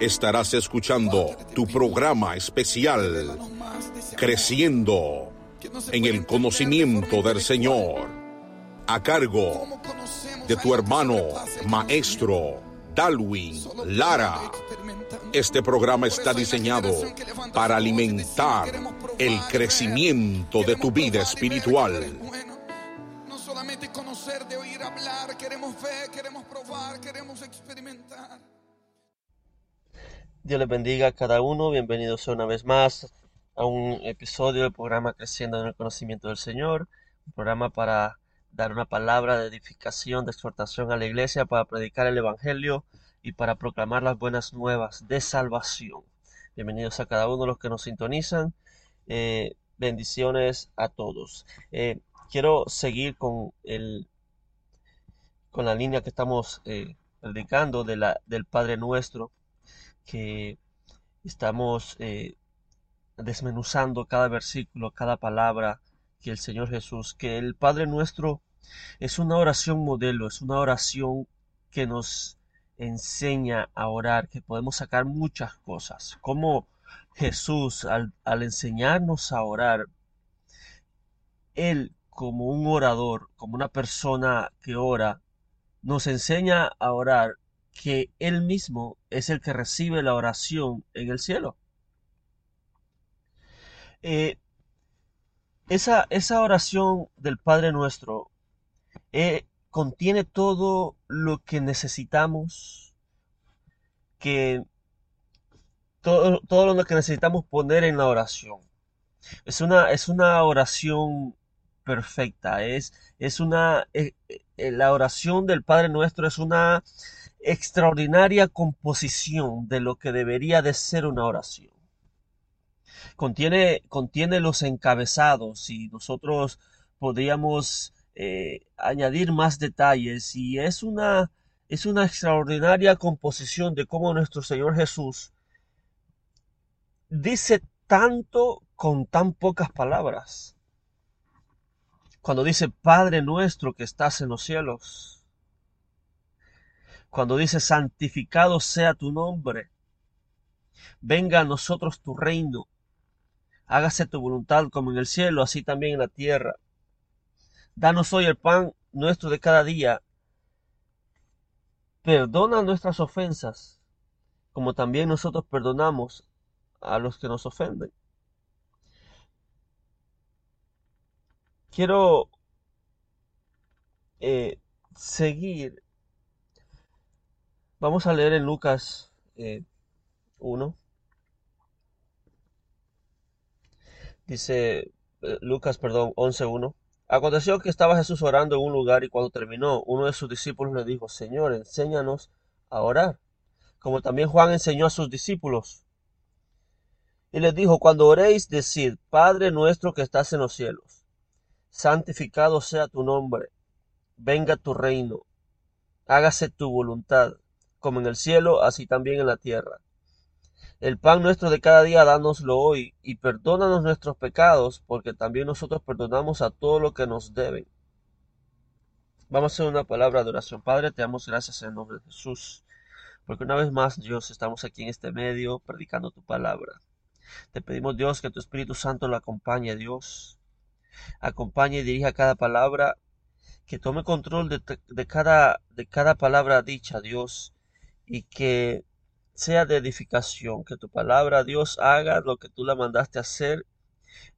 estarás escuchando tu programa especial Creciendo en el conocimiento del Señor, a cargo de tu hermano maestro Dalwin Lara. Este programa está diseñado para alimentar el crecimiento de tu vida espiritual. No solamente conocer, de oír hablar, queremos ver, queremos probar, queremos experimentar. Dios les bendiga a cada uno. Bienvenidos una vez más a un episodio del programa Creciendo en el Conocimiento del Señor. Un programa para dar una palabra de edificación, de exhortación a la iglesia, para predicar el Evangelio y para proclamar las buenas nuevas de salvación. Bienvenidos a cada uno de los que nos sintonizan. Eh, bendiciones a todos. Eh, quiero seguir con el con la línea que estamos eh, predicando de la, del Padre Nuestro que estamos eh, desmenuzando cada versículo, cada palabra que el Señor Jesús, que el Padre nuestro es una oración modelo, es una oración que nos enseña a orar, que podemos sacar muchas cosas. Como Jesús, al, al enseñarnos a orar, Él como un orador, como una persona que ora, nos enseña a orar que Él mismo es el que recibe la oración en el cielo. Eh, esa, esa, oración del Padre nuestro eh, contiene todo lo que necesitamos, que todo, todo, lo que necesitamos poner en la oración. Es una, es una oración perfecta, es, es una, eh, la oración del Padre nuestro es una extraordinaria composición de lo que debería de ser una oración. Contiene, contiene los encabezados y nosotros podríamos eh, añadir más detalles y es una, es una extraordinaria composición de cómo nuestro Señor Jesús dice tanto con tan pocas palabras. Cuando dice Padre nuestro que estás en los cielos, cuando dice, santificado sea tu nombre, venga a nosotros tu reino, hágase tu voluntad como en el cielo, así también en la tierra. Danos hoy el pan nuestro de cada día. Perdona nuestras ofensas, como también nosotros perdonamos a los que nos ofenden. Quiero eh, seguir Vamos a leer en Lucas 1. Eh, Dice eh, Lucas, perdón, 11.1. Aconteció que estaba Jesús orando en un lugar y cuando terminó, uno de sus discípulos le dijo, Señor, enséñanos a orar, como también Juan enseñó a sus discípulos. Y les dijo, cuando oréis, decid, Padre nuestro que estás en los cielos, santificado sea tu nombre, venga tu reino, hágase tu voluntad, como en el cielo, así también en la tierra. El pan nuestro de cada día, dánoslo hoy, y perdónanos nuestros pecados, porque también nosotros perdonamos a todo lo que nos deben. Vamos a hacer una palabra de oración. Padre, te damos gracias en nombre de Jesús, porque una vez más, Dios, estamos aquí en este medio predicando tu palabra. Te pedimos, Dios, que tu Espíritu Santo lo acompañe, Dios. Acompañe y dirija cada palabra, que tome control de, de, cada, de cada palabra dicha, Dios, y que sea de edificación, que tu palabra, Dios, haga lo que tú la mandaste hacer.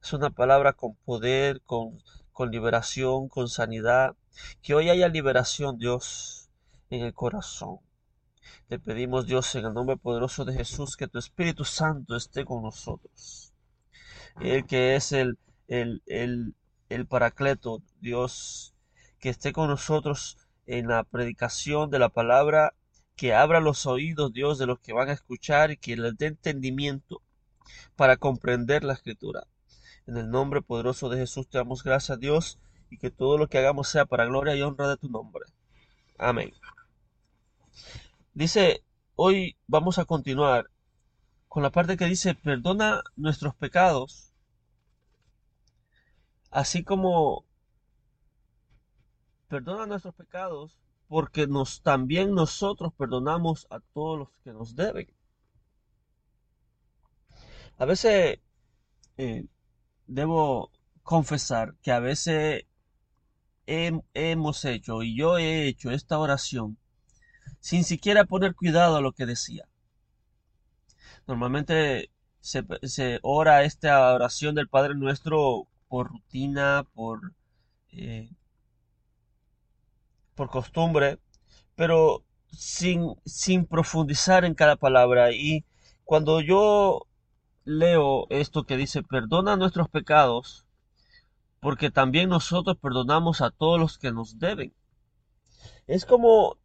Es una palabra con poder, con, con liberación, con sanidad. Que hoy haya liberación, Dios, en el corazón. Te pedimos, Dios, en el nombre poderoso de Jesús, que tu Espíritu Santo esté con nosotros. El que es el, el, el, el paracleto, Dios, que esté con nosotros en la predicación de la palabra que abra los oídos, Dios, de los que van a escuchar y que les dé entendimiento para comprender la escritura. En el nombre poderoso de Jesús te damos gracias, Dios, y que todo lo que hagamos sea para gloria y honra de tu nombre. Amén. Dice, hoy vamos a continuar con la parte que dice, perdona nuestros pecados, así como perdona nuestros pecados porque nos también nosotros perdonamos a todos los que nos deben. A veces eh, debo confesar que a veces hemos hecho y yo he hecho esta oración sin siquiera poner cuidado a lo que decía. Normalmente se, ora esta oración del Padre Nuestro por rutina, por eh, por costumbre, pero sin, sin profundizar en cada palabra. Y cuando yo leo esto que dice, perdona nuestros pecados, porque también nosotros perdonamos a todos los que nos deben. Es como,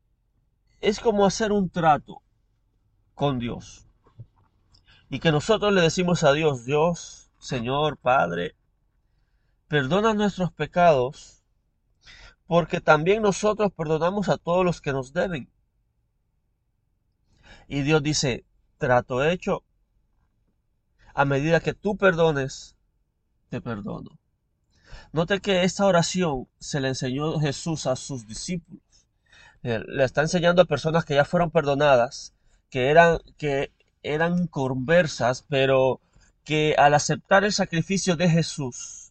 es como hacer un trato con Dios. Y que nosotros le decimos a Dios, Dios, Señor, Padre, perdona nuestros pecados porque también nosotros perdonamos a todos los que nos deben. Y Dios dice, trato hecho, a medida que tú perdones, te perdono. Note que esta oración se le enseñó Jesús a sus discípulos. Le está enseñando a personas que ya fueron perdonadas, que eran, que eran conversas, pero que al aceptar el sacrificio de Jesús,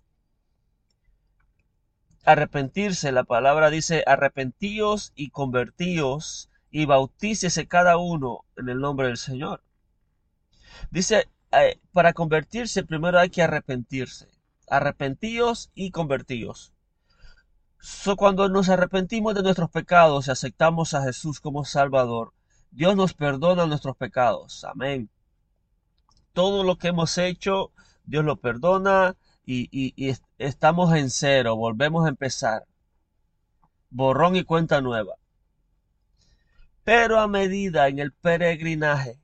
arrepentirse, la palabra dice arrepentíos y convertíos y bautícese cada uno en el nombre del Señor. Dice, eh, para convertirse primero hay que arrepentirse. Arrepentíos y convertíos. So, cuando nos arrepentimos de nuestros pecados y aceptamos a Jesús como Salvador, Dios nos perdona nuestros pecados. Amén. Todo lo que hemos hecho, Dios lo perdona y, estamos en cero, volvemos a empezar. Borrón y cuenta nueva. Pero a medida en el peregrinaje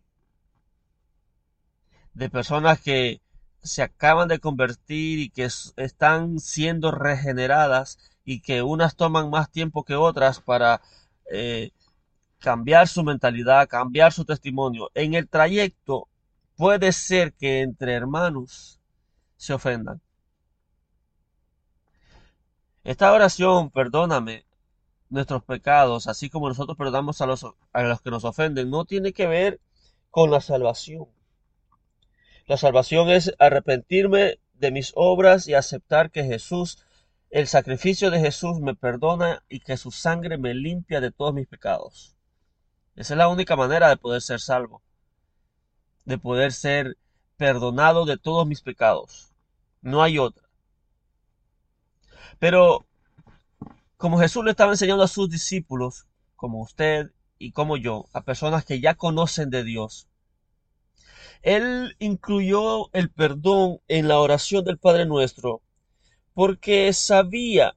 de personas que se acaban de convertir y que están siendo regeneradas y que unas toman más tiempo que otras para eh, cambiar su mentalidad, cambiar su testimonio. En el trayecto puede ser que entre hermanos se ofendan. Esta oración, perdóname nuestros pecados, así como nosotros perdonamos a los, a los que nos ofenden, no tiene que ver con la salvación. La salvación es arrepentirme de mis obras y aceptar que Jesús, el sacrificio de Jesús me perdona y que su sangre me limpia de todos mis pecados. Esa es la única manera de poder ser salvo, de poder ser perdonado de todos mis pecados. No hay otra. Pero como Jesús le estaba enseñando a sus discípulos, como usted y como yo, a personas que ya conocen de Dios. Él incluyó el perdón en la oración del Padre Nuestro porque sabía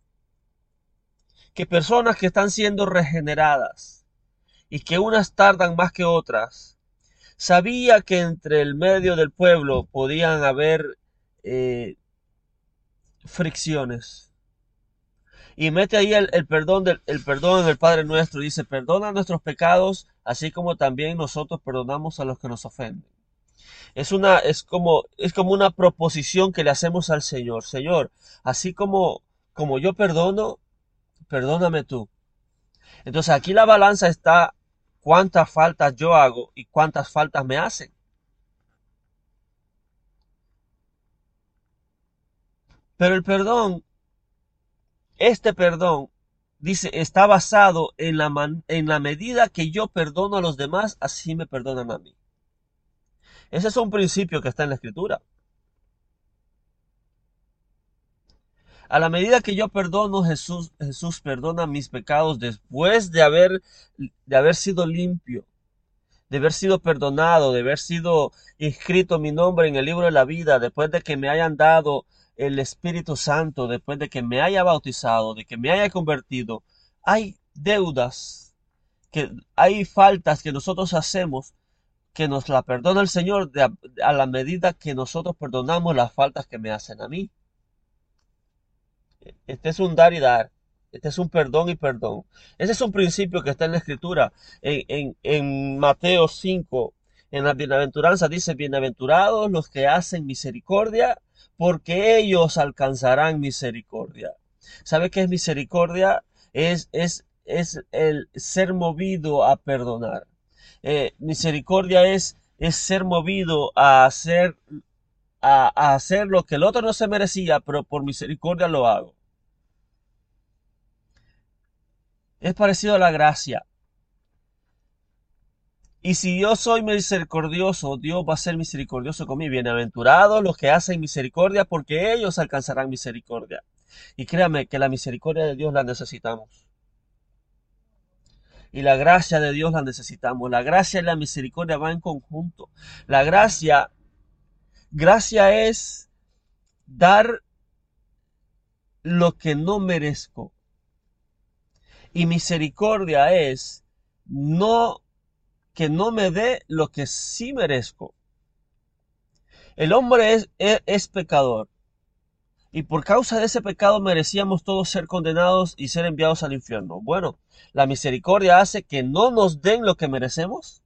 que personas que están siendo regeneradas y que unas tardan más que otras, sabía que entre el medio del pueblo podían haber eh, fricciones. Y mete ahí el, perdón del, el perdón del Padre nuestro. Dice, perdona nuestros pecados, así como también nosotros perdonamos a los que nos ofenden. Es una, es como, es como una proposición que le hacemos al Señor. Señor, así como, como yo perdono, perdóname tú. Entonces aquí la balanza está cuántas faltas yo hago y cuántas faltas me hacen. Pero el perdón, este perdón, dice, está basado en la, en la medida que yo perdono a los demás, así me perdonan a mí. Ese es un principio que está en la escritura. A la medida que yo perdono, Jesús, Jesús perdona mis pecados después de haber, de haber sido limpio, de haber sido perdonado, de haber sido inscrito mi nombre en el libro de la vida, después de que me hayan dado el Espíritu Santo, después de que me haya bautizado, de que me haya convertido. Hay deudas, que hay faltas que nosotros hacemos que nos la perdona el Señor a la medida que nosotros perdonamos las faltas que me hacen a mí. Este es un dar y dar. Este es un perdón y perdón. Ese es un principio que está en la escritura. En, en, Mateo 5, en la bienaventuranza dice, bienaventurados los que hacen misericordia, porque ellos alcanzarán misericordia. ¿Sabe qué es misericordia? Es, es, es el ser movido a perdonar. Eh, misericordia es, es ser movido a hacer a, hacer lo que el otro no se merecía, pero por misericordia lo hago. Es parecido a la gracia. Y si yo soy misericordioso, Dios va a ser misericordioso conmigo. Bienaventurados los que hacen misericordia, porque ellos alcanzarán misericordia. Y créame que la misericordia de Dios la necesitamos. Y la gracia de Dios la necesitamos. La gracia y la misericordia van en conjunto. La gracia Gracia es dar lo que no merezco. Y misericordia es no que no me dé lo que sí merezco. El hombre es, es, pecador. Y por causa de ese pecado merecíamos todos ser condenados y ser enviados al infierno. Bueno, la misericordia hace que no nos den lo que merecemos.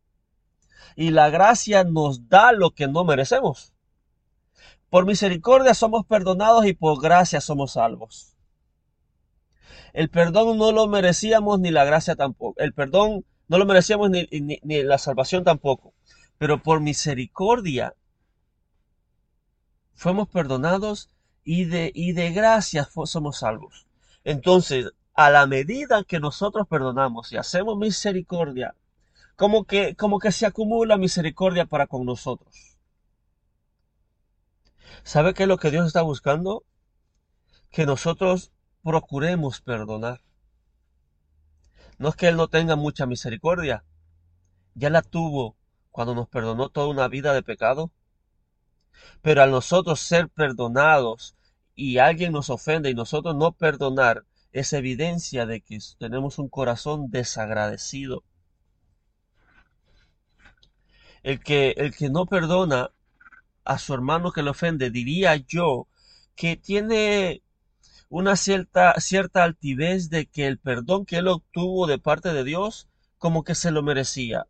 Y la gracia nos da lo que no merecemos. Por misericordia somos perdonados y por gracia somos salvos. El perdón no lo merecíamos ni la gracia tampoco. El perdón no lo merecíamos ni, la salvación tampoco. Pero por misericordia fuimos perdonados y de, y de gracia somos salvos. Entonces, a la medida que nosotros perdonamos y hacemos misericordia, como que, como que se acumula misericordia para con nosotros. ¿Sabe qué es lo que Dios está buscando? Que nosotros procuremos perdonar. No es que Él no tenga mucha misericordia. Ya la tuvo cuando nos perdonó toda una vida de pecado. Pero al nosotros ser perdonados y alguien nos ofende y nosotros no perdonar, es evidencia de que tenemos un corazón desagradecido. El que, el que no perdona a su hermano que le ofende, diría yo que tiene una cierta, cierta altivez de que el perdón que él obtuvo de parte de Dios como que se lo merecía.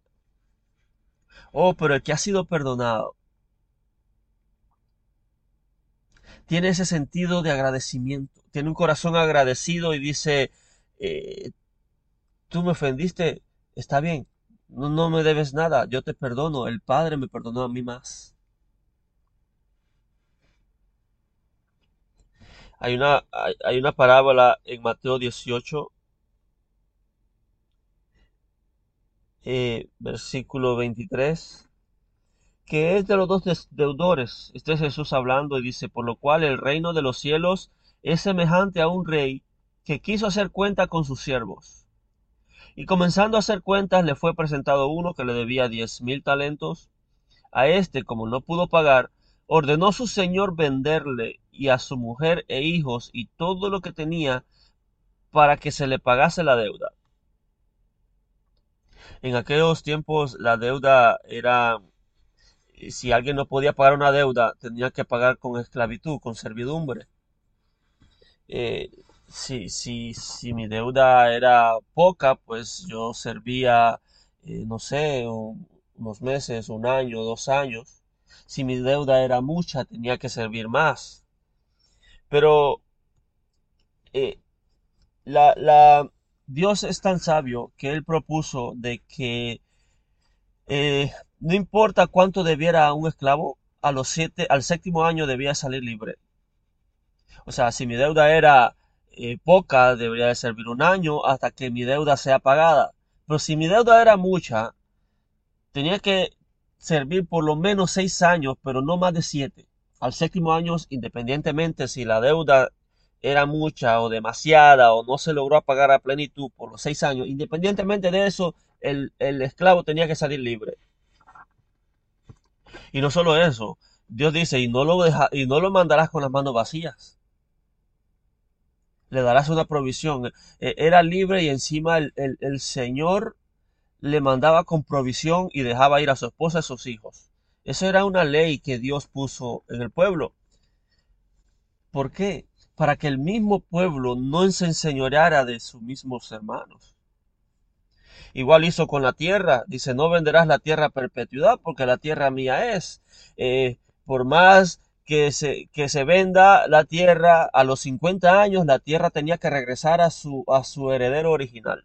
Oh, pero el que ha sido perdonado tiene ese sentido de agradecimiento, tiene un corazón agradecido y dice, eh, tú me ofendiste, está bien, no, no me debes nada, yo te perdono, el Padre me perdonó a mí más. Hay una, hay, una parábola en Mateo 18, eh, versículo 23, que es de los dos deudores. Este es Jesús hablando y dice, por lo cual el reino de los cielos es semejante a un rey que quiso hacer cuenta con sus siervos. Y comenzando a hacer cuentas, le fue presentado uno que le debía diez mil talentos. A este, como no pudo pagar, ordenó su señor venderle y a su mujer e hijos y todo lo que tenía para que se le pagase la deuda. En aquellos tiempos la deuda era, si alguien no podía pagar una deuda, tenía que pagar con esclavitud, con servidumbre. Eh, si, si, si mi deuda era poca, pues yo servía, eh, no sé, unos meses, un año, dos años. Si mi deuda era mucha, tenía que servir más. Pero eh, la, la, Dios es tan sabio que Él propuso de que eh, no importa cuánto debiera un esclavo, a los siete, al séptimo año debía salir libre. O sea, si mi deuda era eh, poca, debería de servir un año hasta que mi deuda sea pagada. Pero si mi deuda era mucha, tenía que servir por lo menos seis años, pero no más de siete. Al séptimo año, independientemente si la deuda era mucha o demasiada o no se logró pagar a plenitud por los seis años, independientemente de eso, el, esclavo tenía que salir libre. Y no solo eso, Dios dice, y no lo, deja, y no lo mandarás con las manos vacías le darás una provisión. E, era libre y encima el, Señor le mandaba con provisión y dejaba ir a su esposa y a sus hijos. Esa era una ley que Dios puso en el pueblo. ¿Por qué? Para que el mismo pueblo no se enseñoreara de sus mismos hermanos. Igual hizo con la tierra. Dice, no venderás la tierra a perpetuidad porque la tierra mía es. Eh, por más que se, que se venda la tierra a los 50 años, la tierra tenía que regresar a su, a su heredero original.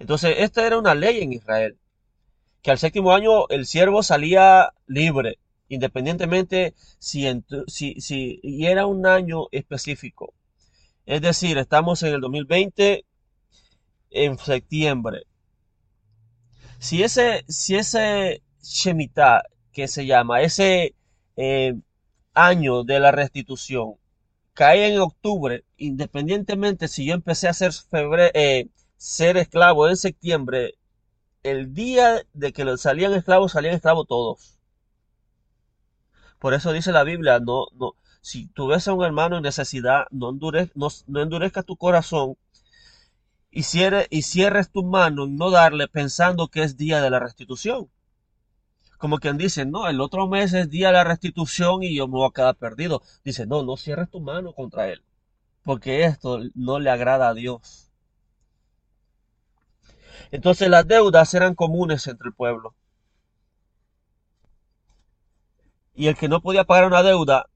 Entonces, esta era una ley en Israel, que al séptimo año el siervo salía libre, independientemente si, si, si y era un año específico. Es decir, estamos en el 2020, en septiembre. Si ese, si ese Shemitah, que se llama, ese eh, año de la restitución cae en octubre, independientemente si yo empecé a ser, eh, ser esclavo en septiembre, el día de que salían esclavos, salían esclavos todos. Por eso dice la Biblia, no, no, si tú ves a un hermano en necesidad, no, no, endurezca tu corazón y, cierre, y cierres tu mano en no darle pensando que es día de la restitución como quien dice, no, el otro mes es día de la restitución y yo me voy a quedar perdido. Dice, no, no cierres tu mano contra él, porque esto no le agrada a Dios. Entonces las deudas eran comunes entre el pueblo. Y el que no podía pagar una deuda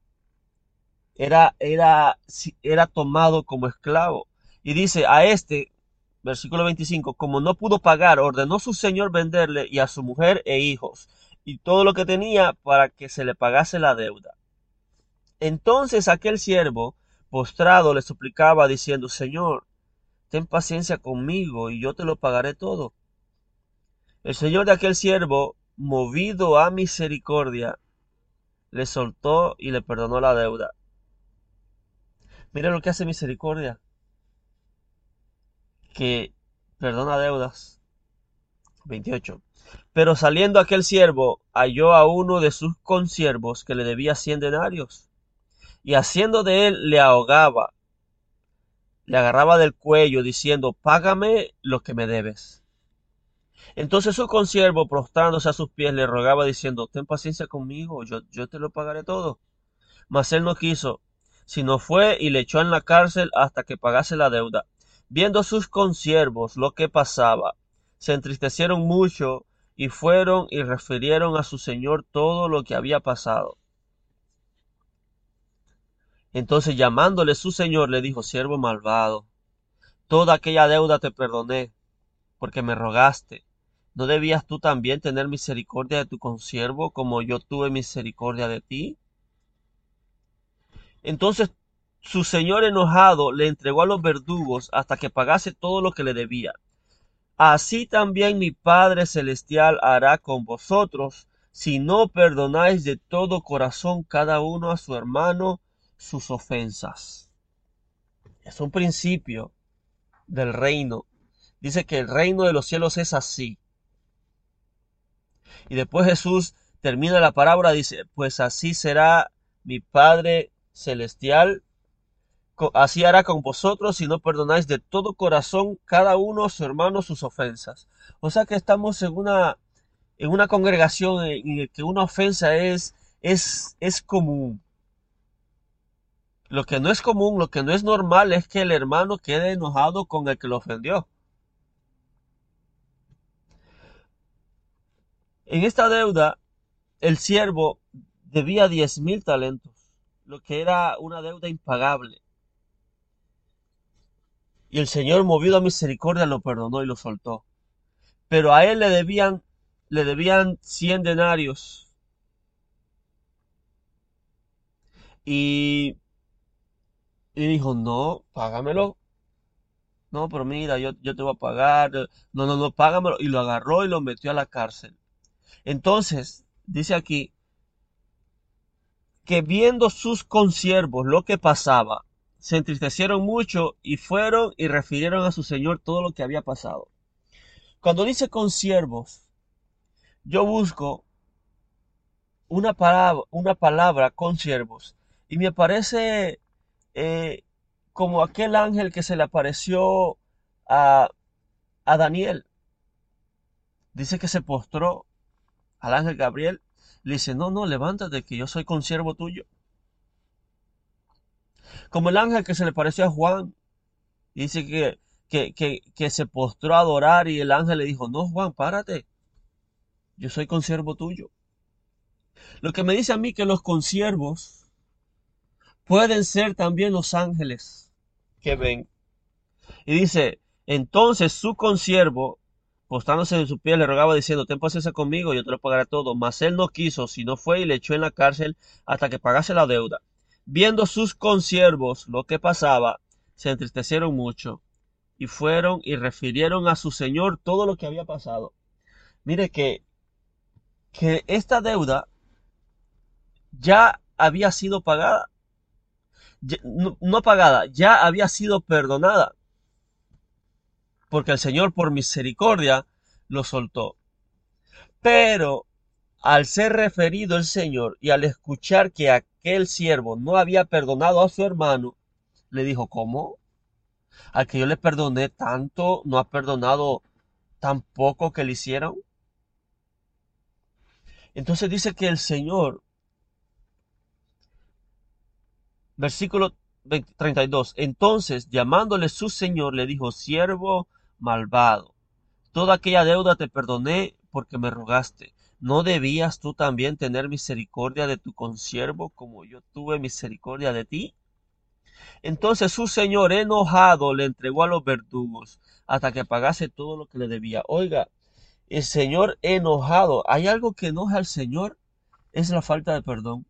era, era, era tomado como esclavo. Y dice, a este, versículo 25, como no pudo pagar, ordenó su señor venderle y a su mujer e hijos y todo lo que tenía para que se le pagase la deuda. Entonces aquel siervo, postrado, le suplicaba diciendo, Señor, ten paciencia conmigo y yo te lo pagaré todo. El señor de aquel siervo, movido a misericordia, le soltó y le perdonó la deuda. Mira lo que hace misericordia, que perdona deudas. 28. Pero saliendo aquel siervo, halló a uno de sus consiervos que le debía cien denarios, y haciendo de él le ahogaba, le agarraba del cuello, diciendo, Págame lo que me debes. Entonces su consiervo, prostrándose a sus pies, le rogaba, diciendo, Ten paciencia conmigo, yo, yo te lo pagaré todo. Mas él no quiso, sino fue y le echó en la cárcel hasta que pagase la deuda. Viendo sus consiervos lo que pasaba, se entristecieron mucho y fueron y refirieron a su señor todo lo que había pasado. Entonces llamándole su señor le dijo, siervo malvado, toda aquella deuda te perdoné, porque me rogaste. ¿No debías tú también tener misericordia de tu consiervo como yo tuve misericordia de ti? Entonces su señor enojado le entregó a los verdugos hasta que pagase todo lo que le debía. Así también mi Padre Celestial hará con vosotros, si no perdonáis de todo corazón cada uno a su hermano sus ofensas. Es un principio del reino Dice que el reino de los cielos es así. Y después Jesús termina la parábola, dice, pues así será mi Padre celestial, así hará con vosotros si no perdonáis de todo corazón cada uno su hermano sus ofensas. O sea que estamos en una, en una congregación en que una ofensa es, es, es común. Lo que no es común, lo que no es normal es que el hermano quede enojado con el que lo ofendió. En esta deuda, el siervo debía diez mil talentos, lo que era una deuda impagable. Y el Señor, movido a misericordia, lo perdonó y lo soltó. Pero a él le debían, le debían cien denarios. Y y dijo, no, págamelo. No, pero mira, yo, yo te voy a pagar. No, no, no, págamelo. Y lo agarró y lo metió a la cárcel. Entonces, dice aquí, que viendo sus consiervos lo que pasaba, se entristecieron mucho y fueron y refirieron a su señor todo lo que había pasado. Cuando dice consiervos, yo busco una palabra, una palabra consiervos y me parece eh, como aquel ángel que se le apareció a, a Daniel. Dice que se postró al ángel Gabriel. Le dice, no, no, levántate, que yo soy consiervo tuyo. Como el ángel que se le pareció a Juan. Dice que, que, que, que se postró a adorar y el ángel le dijo, no, Juan, párate. Yo soy consiervo tuyo. Lo que me dice a mí que los consiervos pueden ser también los ángeles que ven. Y dice, entonces su consiervo, postándose en su pie, le rogaba diciendo, ten paciencia conmigo, yo te lo pagaré todo. Mas él no quiso, sino fue y le echó en la cárcel hasta que pagase la deuda. Viendo sus consiervos lo que pasaba, se entristecieron mucho y fueron y refirieron a su señor todo lo que había pasado. Mire que, que esta deuda ya había sido pagada no, pagada, ya había sido perdonada, porque el Señor por misericordia lo soltó. Pero al ser referido el Señor y al escuchar que aquel siervo no había perdonado a su hermano, le dijo, ¿cómo? Al que yo le perdoné tanto, no ha perdonado tan poco que le hicieron. Entonces dice que el Señor Versículo 32. Entonces, llamándole su señor, le dijo, siervo malvado, toda aquella deuda te perdoné porque me rogaste. ¿No debías tú también tener misericordia de tu consiervo como yo tuve misericordia de ti? Entonces su señor enojado le entregó a los verdugos hasta que pagase todo lo que le debía. Oiga, el señor enojado, ¿hay algo que enoja al señor? Es la falta de perdón.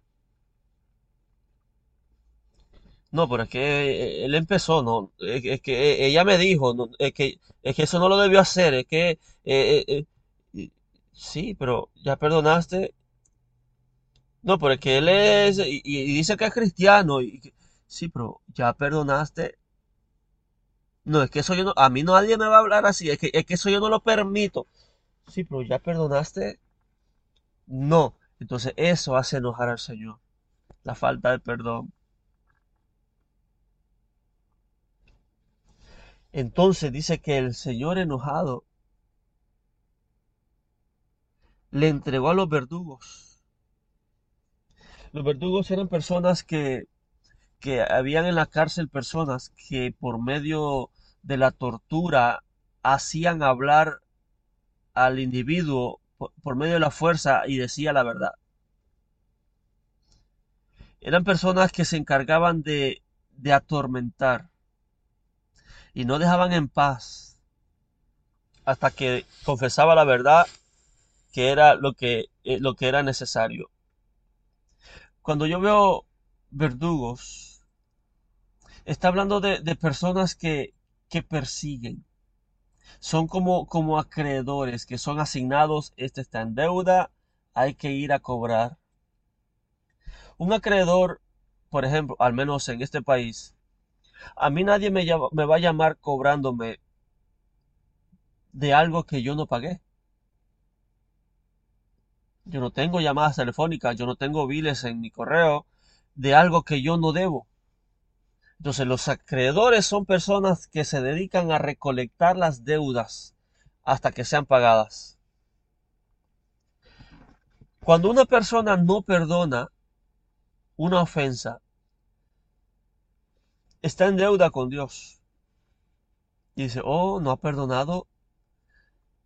No, pero es que él empezó, no, es, que ella me dijo, no, es que es que eso no lo debió hacer, es que eh, eh, eh, sí, pero ya perdonaste. No, pero es que él es y, dice que es cristiano y sí, pero ya perdonaste. No, es que eso yo no, a mí nadie me va a hablar así, es que, es que eso yo no lo permito. Sí, pero ya perdonaste. No, entonces eso hace enojar al Señor, la falta de perdón. Entonces dice que el Señor enojado le entregó a los verdugos. Los verdugos eran personas que, que habían en la cárcel personas que por medio de la tortura hacían hablar al individuo por, medio de la fuerza y decía la verdad. Eran personas que se encargaban de, de atormentar, y no dejaban en paz hasta que confesaba la verdad que era lo que, eh, lo que era necesario. Cuando yo veo verdugos, está hablando de, personas que, que, persiguen. Son como, como acreedores que son asignados, este está en deuda, hay que ir a cobrar. Un acreedor, por ejemplo, al menos en este país, a mí nadie me, va a llamar cobrándome de algo que yo no pagué. Yo no tengo llamadas telefónicas, yo no tengo biles en mi correo de algo que yo no debo. Entonces los acreedores son personas que se dedican a recolectar las deudas hasta que sean pagadas. Cuando una persona no perdona una ofensa, está en deuda con Dios. Dice, oh, no ha perdonado.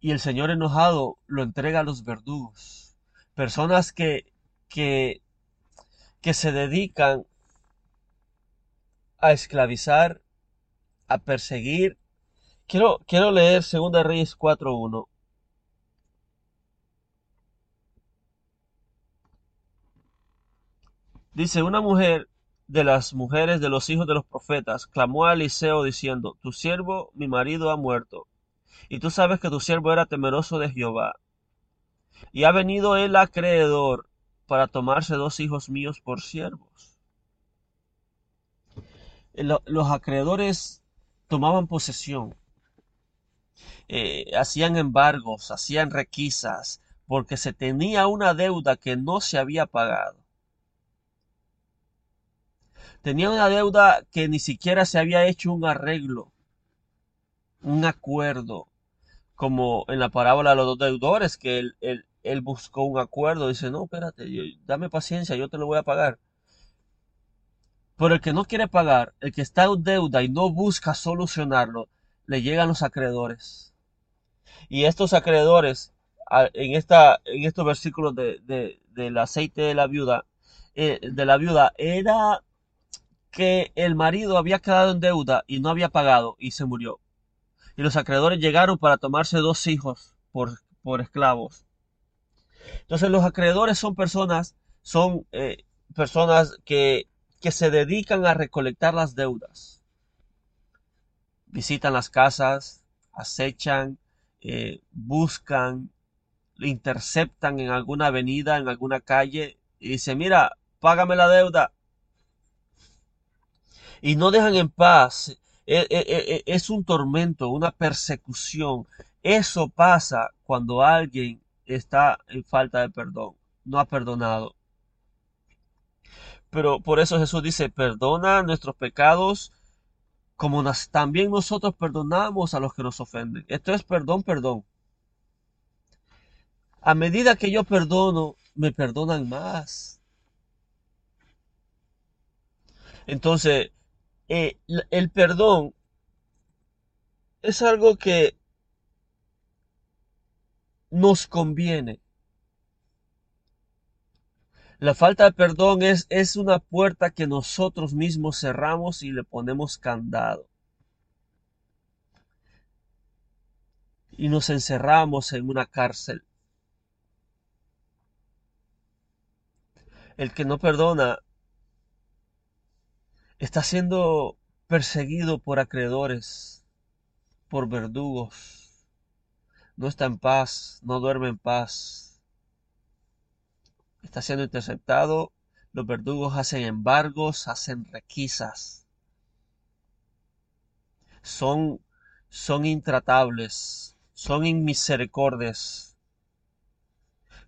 Y el Señor enojado lo entrega a los verdugos. Personas que, que, que se dedican a esclavizar, a perseguir. Quiero, quiero leer 2 Reyes 4.1. Dice, una mujer de las mujeres de los hijos de los profetas clamó a Eliseo diciendo, Tu siervo, mi marido, ha muerto, y tú sabes que tu siervo era temeroso de Jehová. Y ha venido el acreedor para tomarse dos hijos míos por siervos. Los acreedores tomaban posesión, eh, hacían embargos, hacían requisas, porque se tenía una deuda que no se había pagado. Tenía una deuda que ni siquiera se había hecho un arreglo, un acuerdo, como en la parábola de los dos deudores, que él, él, buscó un acuerdo, dice, no, espérate, dame paciencia, yo te lo voy a pagar. Pero el que no quiere pagar, el que está en deuda y no busca solucionarlo, le llegan los acreedores. Y estos acreedores, en, esta, en estos versículos de, del aceite de la viuda, eh, de la viuda, era que el marido había quedado en deuda y no había pagado y se murió. Y los acreedores llegaron para tomarse dos hijos por, por esclavos. Entonces los acreedores son personas, son eh, personas que, que se dedican a recolectar las deudas. Visitan las casas, acechan, eh, buscan, interceptan en alguna avenida, en alguna calle y dicen, mira, págame la deuda y no dejan en paz. E, e, e, es un tormento, una persecución. Eso pasa cuando alguien está en falta de perdón, no ha perdonado. Pero por eso Jesús dice, perdona nuestros pecados como también nosotros perdonamos a los que nos ofenden. Esto es perdón, perdón. A medida que yo perdono, me perdonan más. Entonces, eh, el perdón es algo que nos conviene. La falta de perdón es, es una puerta que nosotros mismos cerramos y le ponemos candado. Y nos encerramos en una cárcel. El que no perdona está siendo perseguido por acreedores, por verdugos. No está en paz, no duerme en paz. Está siendo interceptado. Los verdugos hacen embargos, hacen requisas. Son, son intratables, son inmisericordes.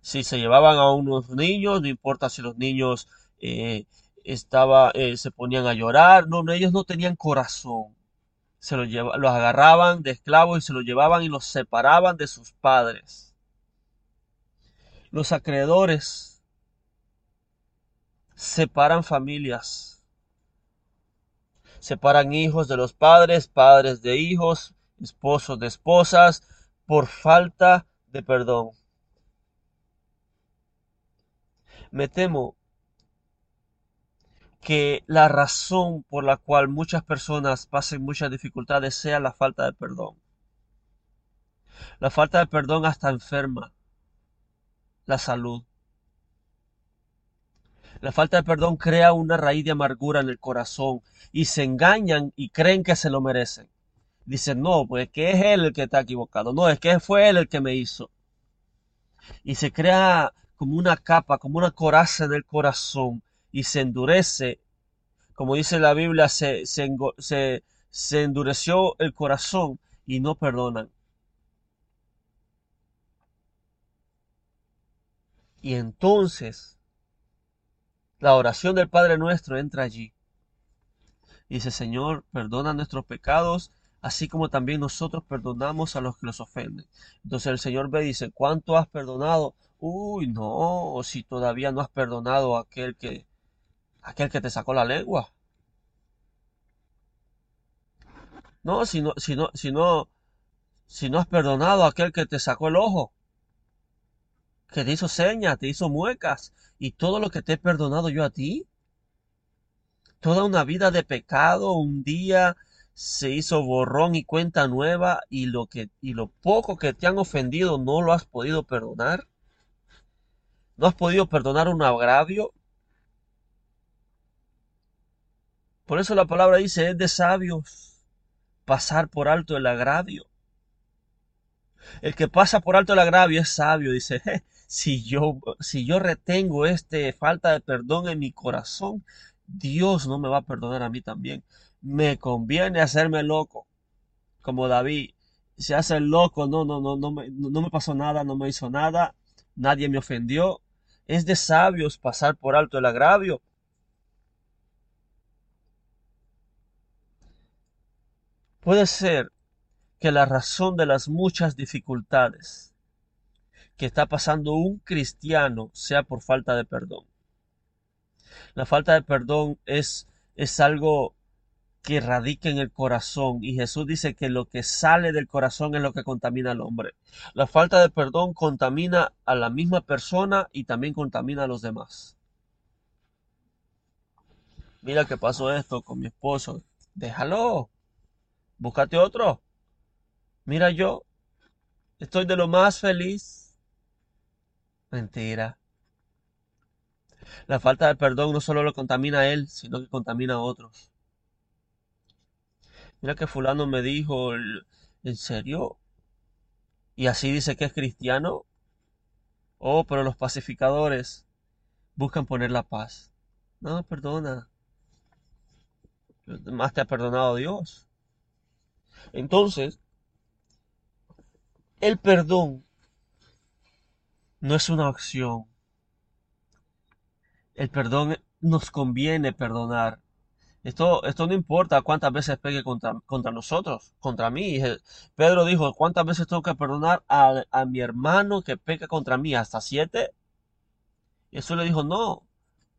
Si se llevaban a unos niños, no importa si los niños eh, estaba, eh, se ponían a llorar. No, no, ellos no tenían corazón. Se los, los agarraban de esclavos y se los llevaban y los separaban de sus padres. Los acreedores separan familias, separan hijos de los padres, padres de hijos, esposos de esposas, por falta de perdón. Me temo que la razón por la cual muchas personas pasen muchas dificultades sea la falta de perdón. La falta de perdón hasta enferma la salud. La falta de perdón crea una raíz de amargura en el corazón y se engañan y creen que se lo merecen. Dicen, no, pues que es él el que está equivocado. No, es que fue él el que me hizo. Y se crea como una capa, como una coraza en el corazón y se endurece. Como dice la Biblia, se, se, se, endureció el corazón y no perdonan. Y entonces la oración del Padre nuestro entra allí. Dice, Señor, perdona nuestros pecados, así como también nosotros perdonamos a los que nos ofenden. Entonces el Señor ve y dice, ¿cuánto has perdonado? Uy, no, si todavía no has perdonado a aquel que, aquel que te sacó la lengua. No, si no, si no, si no, si no has perdonado a aquel que te sacó el ojo, que te hizo señas, te hizo muecas, y todo lo que te he perdonado yo a ti. Toda una vida de pecado, un día se hizo borrón y cuenta nueva, y lo que, y lo poco que te han ofendido no lo has podido perdonar. ¿No has podido perdonar un agravio? Por eso la palabra dice, es de sabios pasar por alto el agravio. El que pasa por alto el agravio es sabio, dice, si yo, si yo retengo este falta de perdón en mi corazón, Dios no me va a perdonar a mí también. Me conviene hacerme loco, como David. Se hace loco, no, no, no, no me, no me pasó nada, no me hizo nada, nadie me ofendió, es de sabios pasar por alto el agravio. Puede ser que la razón de las muchas dificultades que está pasando un cristiano sea por falta de perdón. La falta de perdón es, es algo que radica en el corazón y Jesús dice que lo que sale del corazón es lo que contamina al hombre. La falta de perdón contamina a la misma persona y también contamina a los demás. Mira que pasó esto con mi esposo. Déjalo. Búscate otro. Mira yo. Estoy de lo más feliz. Mentira. La falta de perdón no solo lo contamina a él, sino que contamina a otros. Mira que fulano me dijo, ¿en serio? ¿Y así dice que es cristiano? Oh, pero los pacificadores buscan poner la paz. No, perdona. Más te ha perdonado Dios. Entonces, el perdón no es una opción. El perdón nos conviene perdonar. Esto, esto no importa cuántas veces pegue contra, contra nosotros, contra mí. Pedro dijo, ¿cuántas veces tengo que perdonar a, a mi hermano que peca contra mí? ¿Hasta siete? Jesús le dijo, no,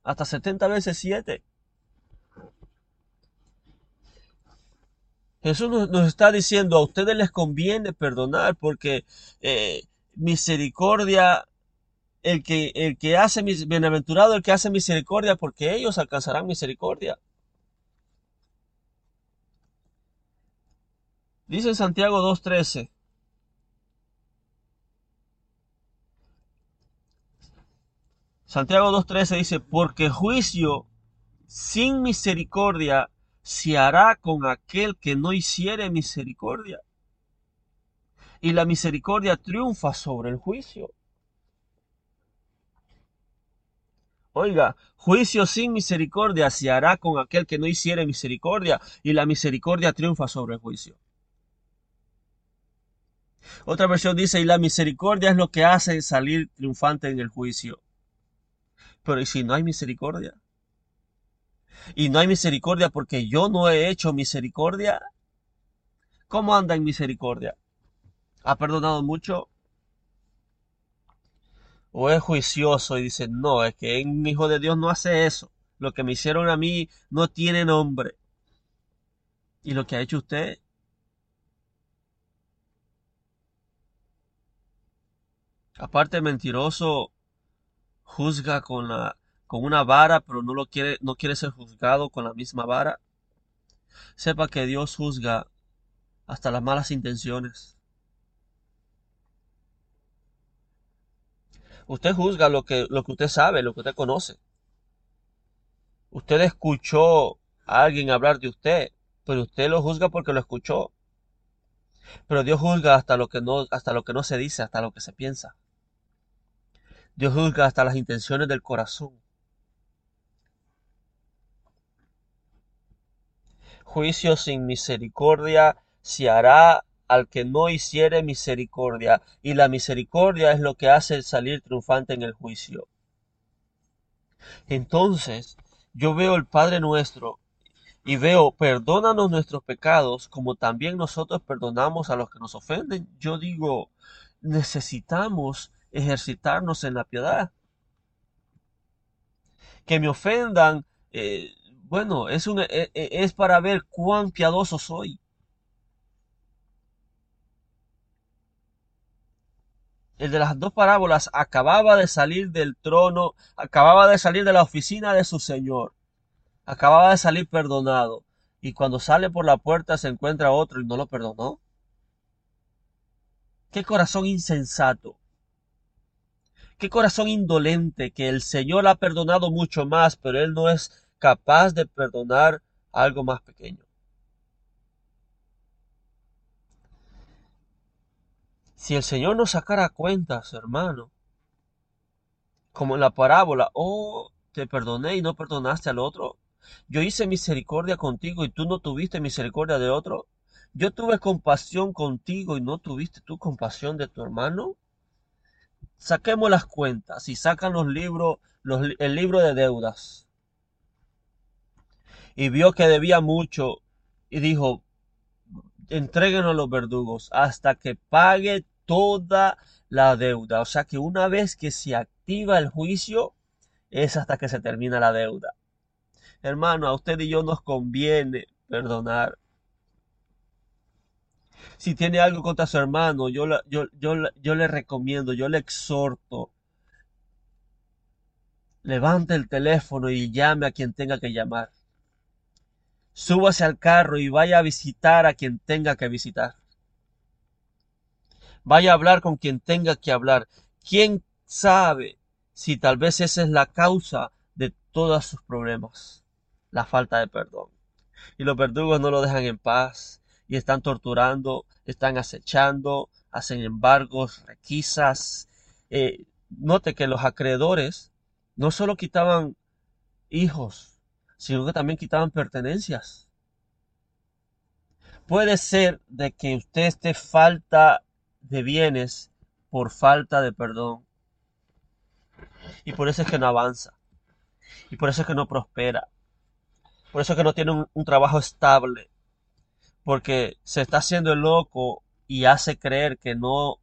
hasta setenta veces siete. Jesús nos, está diciendo, a ustedes les conviene perdonar porque eh, misericordia, el que, el que hace, bienaventurado el que hace misericordia porque ellos alcanzarán misericordia. Dice Santiago 2.13. Santiago 2.13 dice, porque juicio sin misericordia se hará con aquel que no hiciere misericordia. Y la misericordia triunfa sobre el juicio. Oiga, juicio sin misericordia se hará con aquel que no hiciere misericordia, y la misericordia triunfa sobre el juicio. Otra versión dice, y la misericordia es lo que hace salir triunfante en el juicio. Pero ¿y si no hay misericordia? Y no hay misericordia porque yo no he hecho misericordia. ¿Cómo anda en misericordia? ¿Ha perdonado mucho? ¿O es juicioso y dice, no, es que un hijo de Dios no hace eso? Lo que me hicieron a mí no tiene nombre. ¿Y lo que ha hecho usted? Aparte mentiroso, juzga con la con una vara, pero no lo quiere, no quiere ser juzgado con la misma vara. Sepa que Dios juzga hasta las malas intenciones. Usted juzga lo que, lo que usted sabe, lo que usted conoce. Usted escuchó a alguien hablar de usted, pero usted lo juzga porque lo escuchó. Pero Dios juzga hasta lo que no, hasta lo que no se dice, hasta lo que se piensa. Dios juzga hasta las intenciones del corazón. Juicio sin misericordia se hará al que no hiciere misericordia, y la misericordia es lo que hace salir triunfante en el juicio. Entonces, yo veo el Padre nuestro y veo, perdónanos nuestros pecados como también nosotros perdonamos a los que nos ofenden. Yo digo, necesitamos ejercitarnos en la piedad. Que me ofendan, eh, bueno, es, un, eh, eh, es para ver cuán piadoso soy. El de las dos parábolas acababa de salir del trono, acababa de salir de la oficina de su señor acababa de salir perdonado y cuando sale por la puerta se encuentra otro y no lo perdonó. Qué corazón insensato. Qué corazón indolente que el Señor ha perdonado mucho más, pero Él no es capaz de perdonar algo más pequeño. Si el Señor nos sacara cuentas, hermano, como en la parábola, oh, te perdoné y no perdonaste al otro, yo hice misericordia contigo y tú no tuviste misericordia de otro. Yo tuve compasión contigo y no tuviste tú compasión de tu hermano. Saquemos las cuentas y sacan los libros, el libro de deudas. Y vio que debía mucho y dijo, entréguenos los verdugos hasta que pague toda la deuda. O sea que una vez que se activa el juicio, es hasta que se termina la deuda. Hermano, a usted y yo nos conviene perdonar. Si tiene algo contra su hermano, yo, yo, yo, yo le recomiendo, yo le exhorto. Levante el teléfono y llame a quien tenga que llamar. Súbase al carro y vaya a visitar a quien tenga que visitar. Vaya a hablar con quien tenga que hablar. ¿Quién sabe si tal vez esa es la causa de todos sus problemas? la falta de perdón. Y los verdugos no lo dejan en paz y están torturando, están acechando, hacen embargos, requisas. Eh, note que los acreedores no solo quitaban hijos, sino que también quitaban pertenencias. Puede ser de que usted esté falta de bienes por falta de perdón. Y por eso es que no avanza. Y por eso es que no prospera. Por eso es que no tiene un, trabajo estable. Porque se está haciendo el loco y hace creer que no,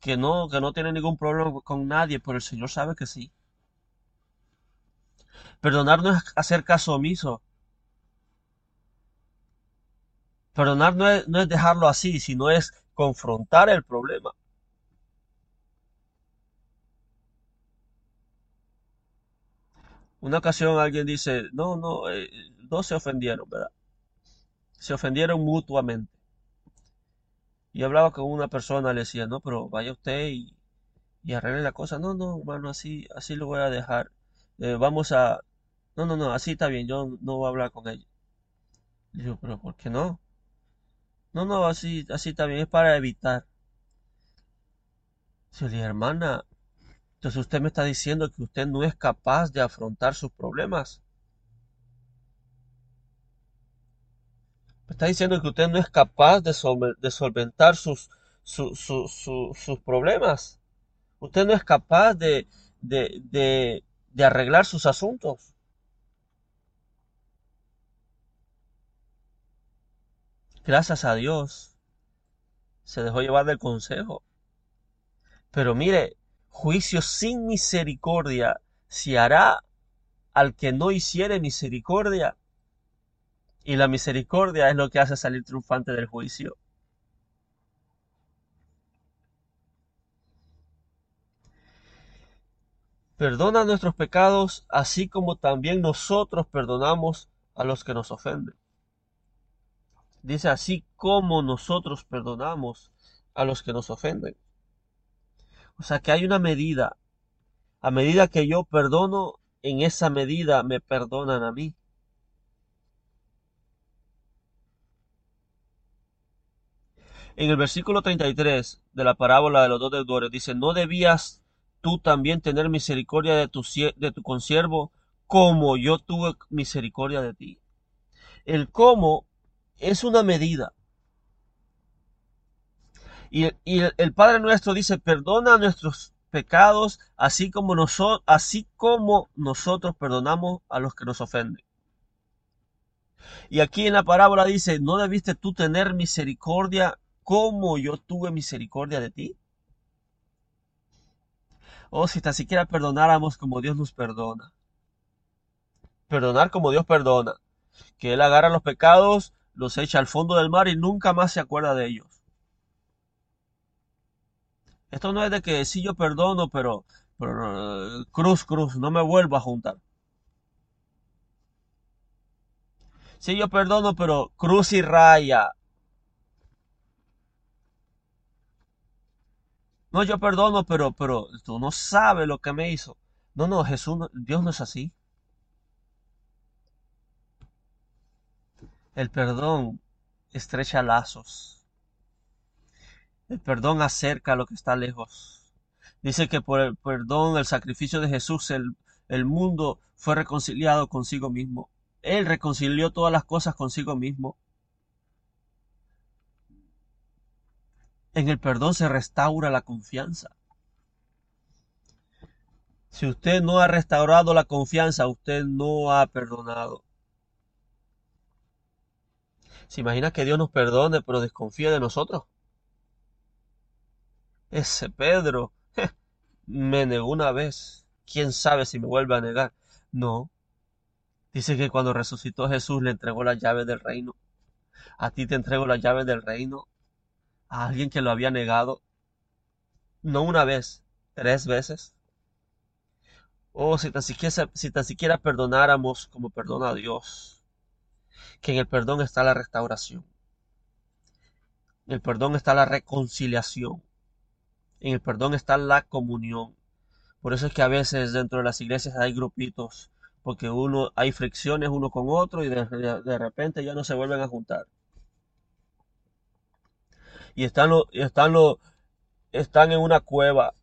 que no, que no tiene ningún problema con nadie, pero el Señor sabe que sí. Perdonar no es hacer caso omiso. Perdonar no es, no es dejarlo así, sino es confrontar el problema. Una ocasión alguien dice, no, no, eh, dos se ofendieron, ¿verdad? Se ofendieron mutuamente. Y hablaba con una persona, le decía, no, pero vaya usted y, arregle la cosa. No, no, hermano, así, así lo voy a dejar. Eh, vamos a... No, no, no, así está bien, yo no voy a hablar con ella. Le digo, pero ¿por qué no? No, no, así, así está bien, es para evitar. Le hermana, entonces usted me está diciendo que usted no es capaz de afrontar sus problemas. Me está diciendo que usted no es capaz de, solventar sus, sus problemas. Usted no es capaz de, de, de arreglar sus asuntos. Gracias a Dios se dejó llevar del consejo. Pero mire, juicio sin misericordia se hará al que no hiciere misericordia. Y la misericordia es lo que hace salir triunfante del juicio. Perdona nuestros pecados, así como también nosotros perdonamos a los que nos ofenden. Dice así como nosotros perdonamos a los que nos ofenden. O sea que hay una medida. A medida que yo perdono, en esa medida me perdonan a mí. En el versículo 33 de la parábola de los dos deudores dice, ¿no debías tú también tener misericordia de tu, de tu consiervo como yo tuve misericordia de ti? El cómo es una medida. Y, el Padre nuestro dice, perdona nuestros pecados, así como, nosotros, así como nosotros perdonamos a los que nos ofenden. Y aquí en la parábola dice, ¿no debiste tú tener misericordia como yo tuve misericordia de ti? Oh, si tan siquiera perdonáramos como Dios nos perdona. Perdonar como Dios perdona. Que Él agarra los pecados, los echa al fondo del mar y nunca más se acuerda de ellos. Esto no es de que sí yo perdono, pero, cruz, cruz, no me vuelvo a juntar. Sí yo perdono, pero cruz y raya. No, yo perdono, pero, pero tú no sabes lo que me hizo. No, no, Jesús, Dios no es así. El perdón estrecha lazos. El perdón acerca lo que está lejos. Dice que por el perdón, el sacrificio de Jesús, el, el mundo fue reconciliado consigo mismo. Él reconcilió todas las cosas consigo mismo. En el perdón se restaura la confianza. Si usted no ha restaurado la confianza, usted no ha perdonado. ¿Se imagina que Dios nos perdone, pero desconfía de nosotros? Ese Pedro me negó una vez. ¿Quién sabe si me vuelve a negar? No. Dice que cuando resucitó Jesús le entregó las llaves del reino. A ti te entrego las llaves del reino a alguien que lo había negado, no una vez, tres veces. Oh, si tan siquiera, si tan siquiera perdonáramos como perdona Dios, que en el perdón está la restauración, en el perdón está la reconciliación, en el perdón está la comunión. Por eso es que a veces dentro de las iglesias hay grupitos, porque uno hay fricciones uno con otro y de repente ya no se vuelven a juntar y están, están, están en una cueva,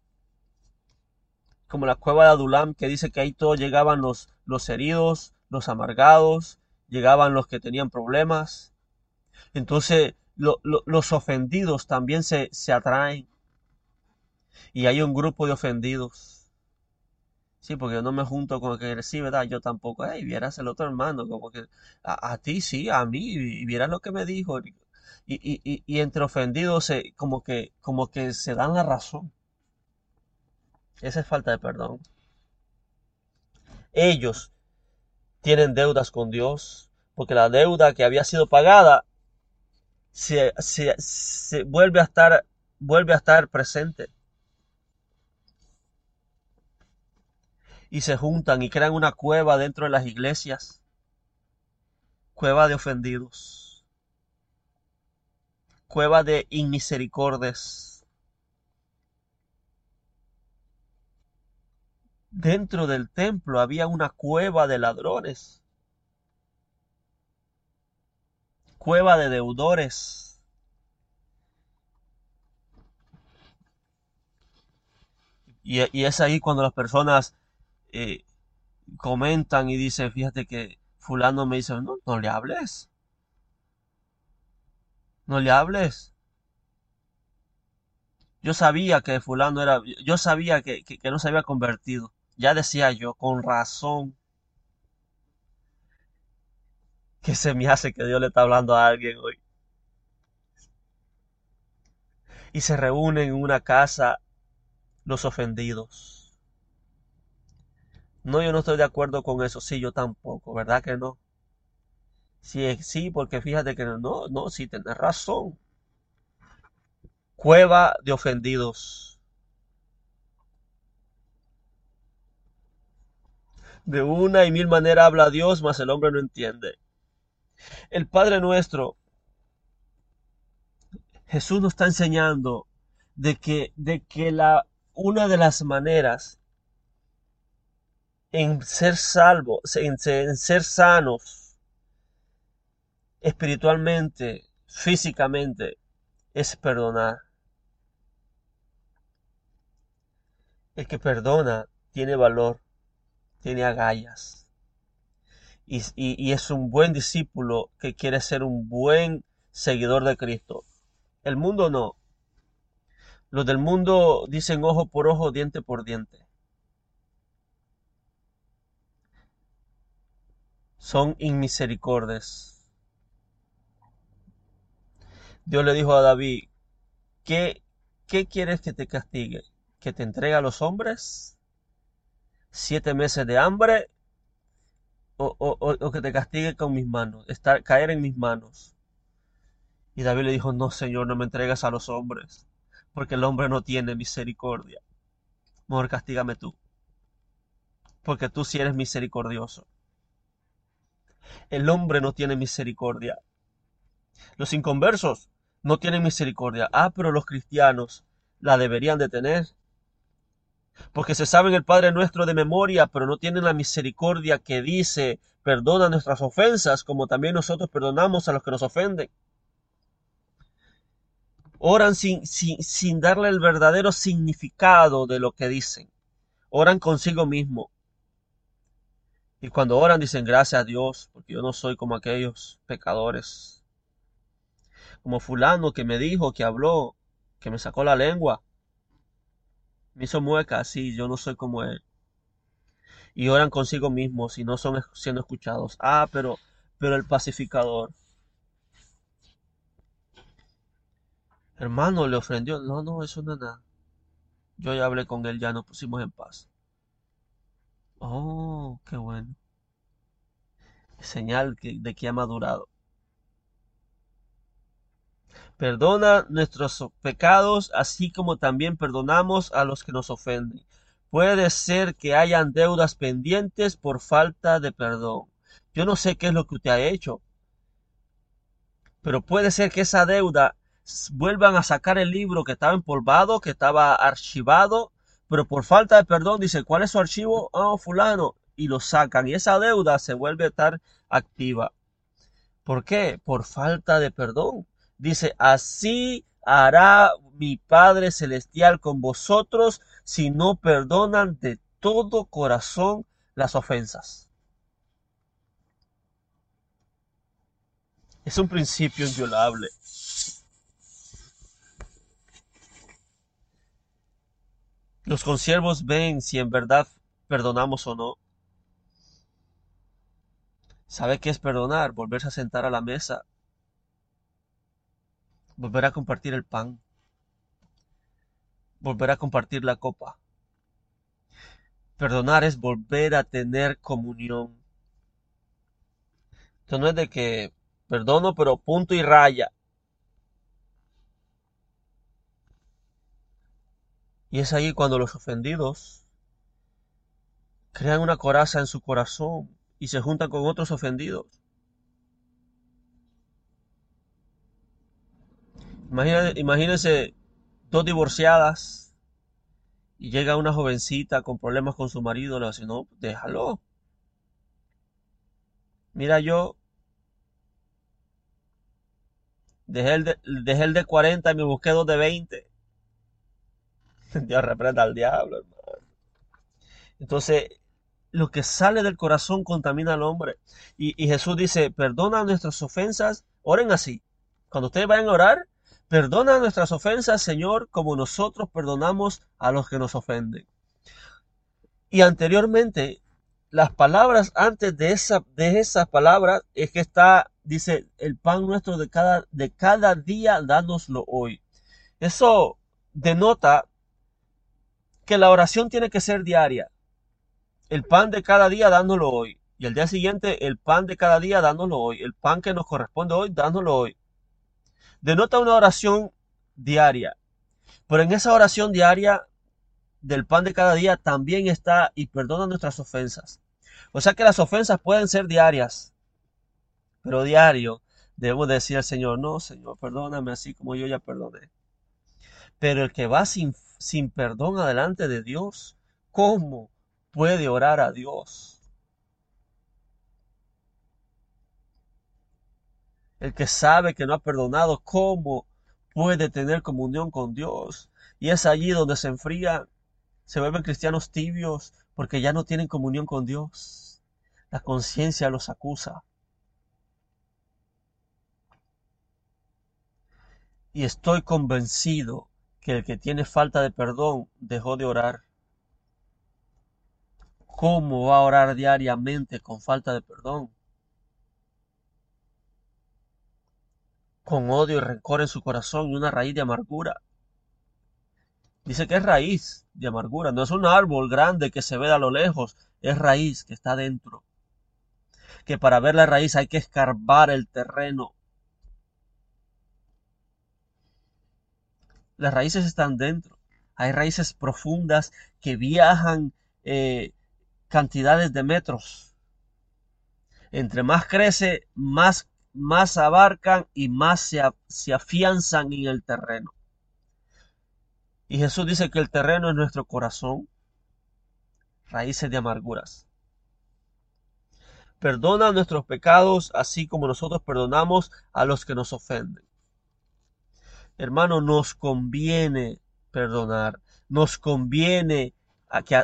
como la cueva de Adulam, que dice que ahí todos llegaban los, los heridos, los amargados, llegaban los que tenían problemas. Entonces los ofendidos también se, se atraen. Y hay un grupo de ofendidos. Sí, porque yo no me junto con el que recibe, ¿verdad? Yo tampoco. Hey, vieras el otro hermano, como que a, a ti sí, a mí, y vieras lo que me dijo y, entre ofendidos se, como, que, como que se dan la razón. Esa es falta de perdón. Ellos tienen deudas con Dios, porque la deuda que había sido pagada se, se, vuelve a estar vuelve a estar presente. Y se juntan y crean una cueva dentro de las iglesias. Cueva de ofendidos cueva de inmisericordes. Dentro del templo había una cueva de ladrones, cueva de deudores. Y, es ahí cuando las personas eh, comentan y dicen, fíjate que fulano me dice, no, no le hables. No le hables. Yo sabía que fulano era, yo sabía que, no se había convertido. Ya decía yo, con razón, que se me hace que Dios le está hablando a alguien hoy. Y se reúnen en una casa los ofendidos. No, yo no estoy de acuerdo con eso. Sí, yo tampoco, ¿verdad que no? Sí, sí, porque fíjate que no, no, sí, tenés razón. Cueva de ofendidos. De una y mil maneras habla Dios, mas el hombre no entiende. El Padre nuestro, Jesús nos está enseñando de que, de que la, una de las maneras en ser salvos, en ser sanos, espiritualmente, físicamente, es perdonar. El que perdona tiene valor, tiene agallas. Y, y, es un buen discípulo que quiere ser un buen seguidor de Cristo. El mundo no. Los del mundo dicen ojo por ojo, diente por diente. Son inmisericordes. Dios le dijo a David, ¿qué, qué quieres que te castigue? ¿Que te entregue a los hombres? ¿Siete meses de hambre? O, o, que te castigue con mis manos, estar, caer en mis manos. Y David le dijo, no, Señor, no me entregas a los hombres, porque el hombre no tiene misericordia. Mejor castígame tú, porque tú sí eres misericordioso. El hombre no tiene misericordia. Los inconversos no tienen misericordia. Ah, pero los cristianos la deberían de tener. Porque se saben el Padre nuestro de memoria, pero no tienen la misericordia que dice, perdona nuestras ofensas, como también nosotros perdonamos a los que nos ofenden. Oran sin, sin, darle el verdadero significado de lo que dicen. Oran consigo mismo. Y cuando oran dicen gracias a Dios, porque yo no soy como aquellos pecadores. Como fulano que me dijo, que habló, que me sacó la lengua. Me hizo mueca, así, yo no soy como él. Y oran consigo mismos y no son siendo escuchados. Ah, pero, pero el pacificador. Hermano, le ofendió. No, no, eso no es nada. Yo ya hablé con él, ya nos pusimos en paz. Oh, qué bueno. Señal de que ha madurado. Perdona nuestros pecados, así como también perdonamos a los que nos ofenden. Puede ser que hayan deudas pendientes por falta de perdón. Yo no sé qué es lo que usted ha hecho, pero puede ser que esa deuda vuelvan a sacar el libro que estaba empolvado, que estaba archivado, pero por falta de perdón dice, ¿cuál es su archivo? Oh, fulano. Y lo sacan y esa deuda se vuelve a estar activa. ¿Por qué? Por falta de perdón. Dice, así hará mi Padre Celestial con vosotros si no perdonan de todo corazón las ofensas. Es un principio inviolable. Los consiervos ven si en verdad perdonamos o no. ¿Sabe qué es perdonar? Volverse a sentar a la mesa. Volver a compartir el pan. Volver a compartir la copa. Perdonar es volver a tener comunión. Esto no es de que perdono, pero punto y raya. Y es ahí cuando los ofendidos crean una coraza en su corazón y se juntan con otros ofendidos. Imagínense, dos divorciadas y llega una jovencita con problemas con su marido, le dice, no, déjalo. Mira yo, dejé el de, dejé el de 40 y me busqué dos de 20. Dios reprenda al diablo, hermano. Entonces, lo que sale del corazón contamina al hombre. Y, Jesús dice, perdona nuestras ofensas, oren así. Cuando ustedes vayan a orar, perdona nuestras ofensas, Señor, como nosotros perdonamos a los que nos ofenden. Y anteriormente, las palabras antes de, esa, esas palabras es que está, dice, el pan nuestro de cada, de cada día, dánoslo hoy. Eso denota que la oración tiene que ser diaria. El pan de cada día dándolo hoy. Y el día siguiente el pan de cada día dándolo hoy. El pan que nos corresponde hoy dándolo hoy. Denota una oración diaria. Pero en esa oración diaria del pan de cada día también está y perdona nuestras ofensas. O sea que las ofensas pueden ser diarias. Pero diario debemos decir al Señor, no, Señor, perdóname así como yo ya perdoné. Pero el que va sin sin perdón adelante de Dios, ¿cómo puede orar a Dios? El que sabe que no ha perdonado, ¿cómo puede tener comunión con Dios? Y es allí donde se enfría, se vuelven cristianos tibios porque ya no tienen comunión con Dios. La conciencia los acusa. Y estoy convencido que el que tiene falta de perdón dejó de orar. ¿Cómo va a orar diariamente con falta de perdón? Con odio y rencor en su corazón y una raíz de amargura. Dice que es raíz de amargura, no es un árbol grande que se ve a lo lejos, es raíz que está dentro. Que para ver la raíz hay que escarbar el terreno. Las raíces están dentro. Hay raíces profundas que viajan eh, cantidades de metros. Entre más crece, más, más abarcan y más se, se afianzan en el terreno. Y Jesús dice que el terreno es nuestro corazón, raíces de amarguras. Perdona nuestros pecados así como nosotros perdonamos a los que nos ofenden. Hermano, nos conviene perdonar, nos conviene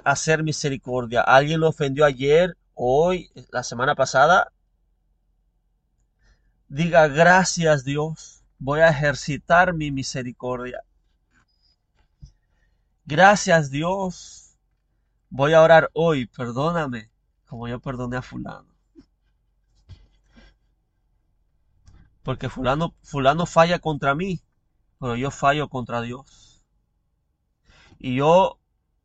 hacer misericordia. ¿Alguien lo ofendió ayer, hoy, la semana pasada? Diga gracias Dios, voy a ejercitar mi misericordia. Gracias Dios. Voy a orar hoy, perdóname, como yo perdoné a fulano. Porque fulano, fulano falla contra mí, pero yo fallo contra Dios. Y yo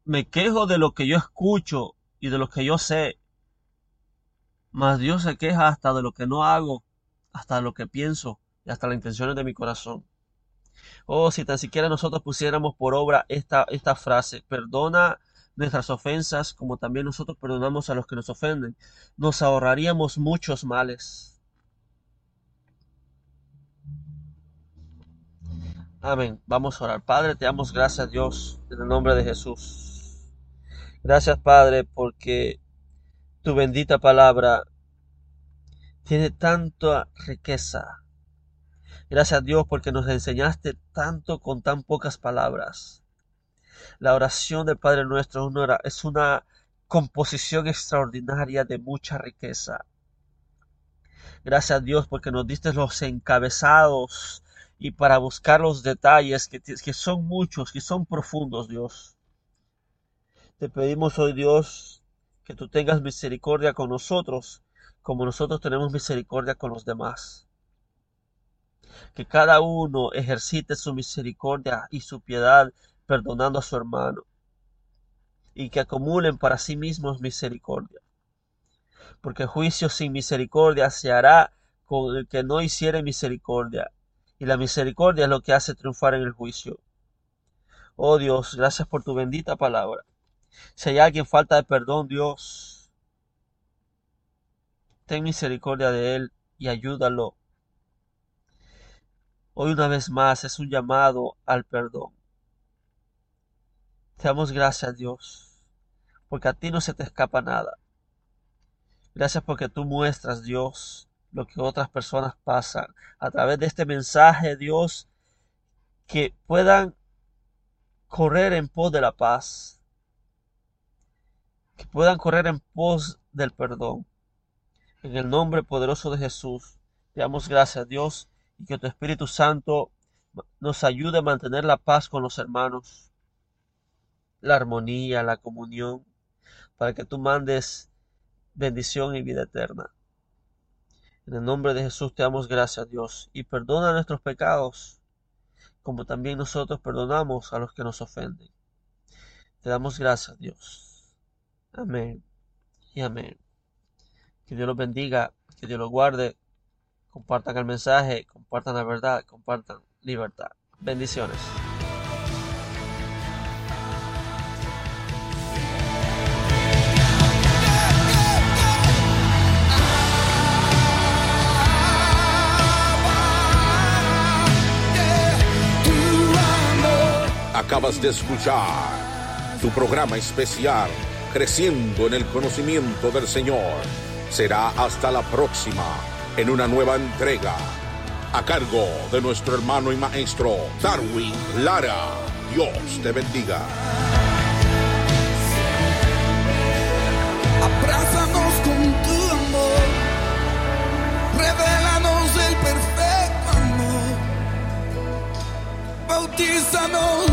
me quejo de lo que yo escucho y de lo que yo sé. Mas Dios se queja hasta de lo que no hago, hasta lo que pienso y hasta las intenciones de mi corazón. Oh, si tan siquiera nosotros pusiéramos por obra esta, esta frase, perdona nuestras ofensas como también nosotros perdonamos a los que nos ofenden, nos ahorraríamos muchos males. Amén. Vamos a orar. Padre, te damos gracias, Dios, en el nombre de Jesús. Gracias, Padre, porque tu bendita palabra tiene tanta riqueza Gracias a Dios porque nos enseñaste tanto con tan pocas palabras. La oración del Padre nuestro es una composición extraordinaria de mucha riqueza. Gracias a Dios porque nos diste los encabezados y para buscar los detalles que, que son muchos, que son profundos, Dios. Te pedimos hoy, Dios, que tú tengas misericordia con nosotros, como nosotros tenemos misericordia con los demás que cada uno ejercite su misericordia y su piedad perdonando a su hermano, y que acumulen para sí mismos misericordia. Porque juicio sin misericordia se hará con el que no hiciere misericordia, y la misericordia es lo que hace triunfar en el juicio. Oh Dios, gracias por tu bendita palabra. Si hay alguien falta de perdón, Dios, ten misericordia de él y ayúdalo Hoy una vez más es un llamado al perdón. Te damos gracias, Dios, porque a ti no se te escapa nada. Gracias porque tú muestras, Dios, lo que otras personas pasan a través de este mensaje, Dios, que puedan correr en pos de la paz, que puedan correr en pos del perdón. En el nombre poderoso de Jesús, te damos gracias, Dios, y que tu Espíritu Santo nos ayude a mantener la paz con los hermanos, la armonía, la comunión, para que tú mandes bendición y vida eterna. En el nombre de Jesús te damos gracias, Dios, y perdona nuestros pecados, como también nosotros perdonamos a los que nos ofenden. Te damos gracias, Dios. Amén y amén. Que Dios los bendiga, que Dios los guarde compartan el mensaje, compartan la verdad, compartan libertad. Bendiciones. Acabas de escuchar tu programa especial, Creciendo en el Conocimiento del Señor. Será hasta la próxima en una nueva entrega a cargo de nuestro hermano y maestro Darwin Lara. Dios te bendiga. Abrázanos con tu amor, revelanos el perfecto amor, bautízanos